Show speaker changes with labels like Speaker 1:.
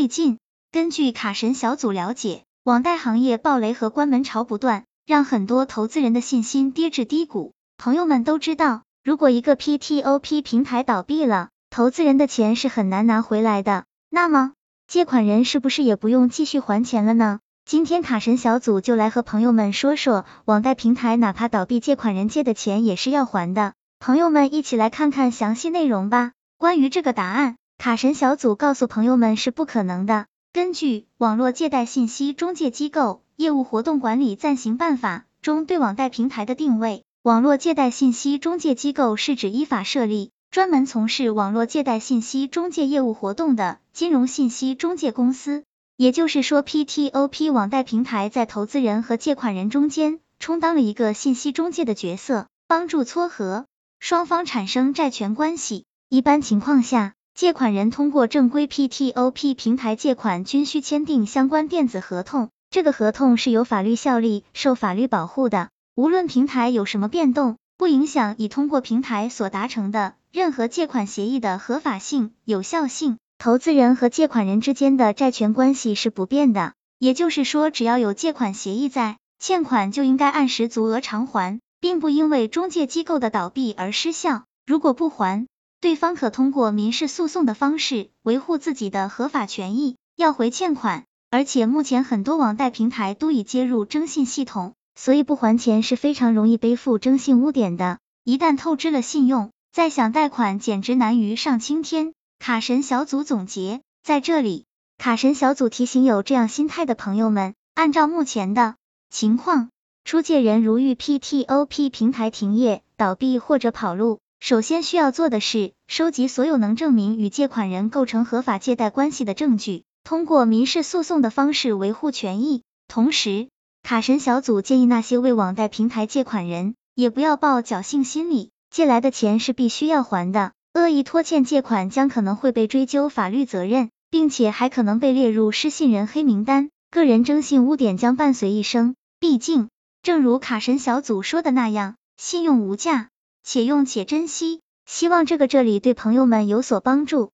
Speaker 1: 最近，根据卡神小组了解，网贷行业暴雷和关门潮不断，让很多投资人的信心跌至低谷。朋友们都知道，如果一个 P T O P 平台倒闭了，投资人的钱是很难拿回来的。那么，借款人是不是也不用继续还钱了呢？今天卡神小组就来和朋友们说说，网贷平台哪怕倒闭，借款人借的钱也是要还的。朋友们一起来看看详细内容吧。关于这个答案。卡神小组告诉朋友们是不可能的。根据《网络借贷信息中介机构业务活动管理暂行办法》中对网贷平台的定位，网络借贷信息中介机构是指依法设立，专门从事网络借贷信息中介业务活动的金融信息中介公司。也就是说，PTOP 网贷平台在投资人和借款人中间充当了一个信息中介的角色，帮助撮合双方产生债权关系。一般情况下，借款人通过正规 P T O P 平台借款，均需签订相关电子合同。这个合同是有法律效力、受法律保护的。无论平台有什么变动，不影响已通过平台所达成的任何借款协议的合法性、有效性。投资人和借款人之间的债权关系是不变的。也就是说，只要有借款协议在，欠款就应该按时足额偿还，并不因为中介机构的倒闭而失效。如果不还，对方可通过民事诉讼的方式维护自己的合法权益，要回欠款。而且目前很多网贷平台都已接入征信系统，所以不还钱是非常容易背负征信污点的。一旦透支了信用，再想贷款简直难于上青天。卡神小组总结，在这里，卡神小组提醒有这样心态的朋友们，按照目前的情况，出借人如遇 P2P 平台停业、倒闭或者跑路。首先需要做的是，收集所有能证明与借款人构成合法借贷关系的证据，通过民事诉讼的方式维护权益。同时，卡神小组建议那些为网贷平台借款人，也不要抱侥幸心理，借来的钱是必须要还的，恶意拖欠借款将可能会被追究法律责任，并且还可能被列入失信人黑名单，个人征信污点将伴随一生。毕竟，正如卡神小组说的那样，信用无价。且用且珍惜，希望这个这里对朋友们有所帮助。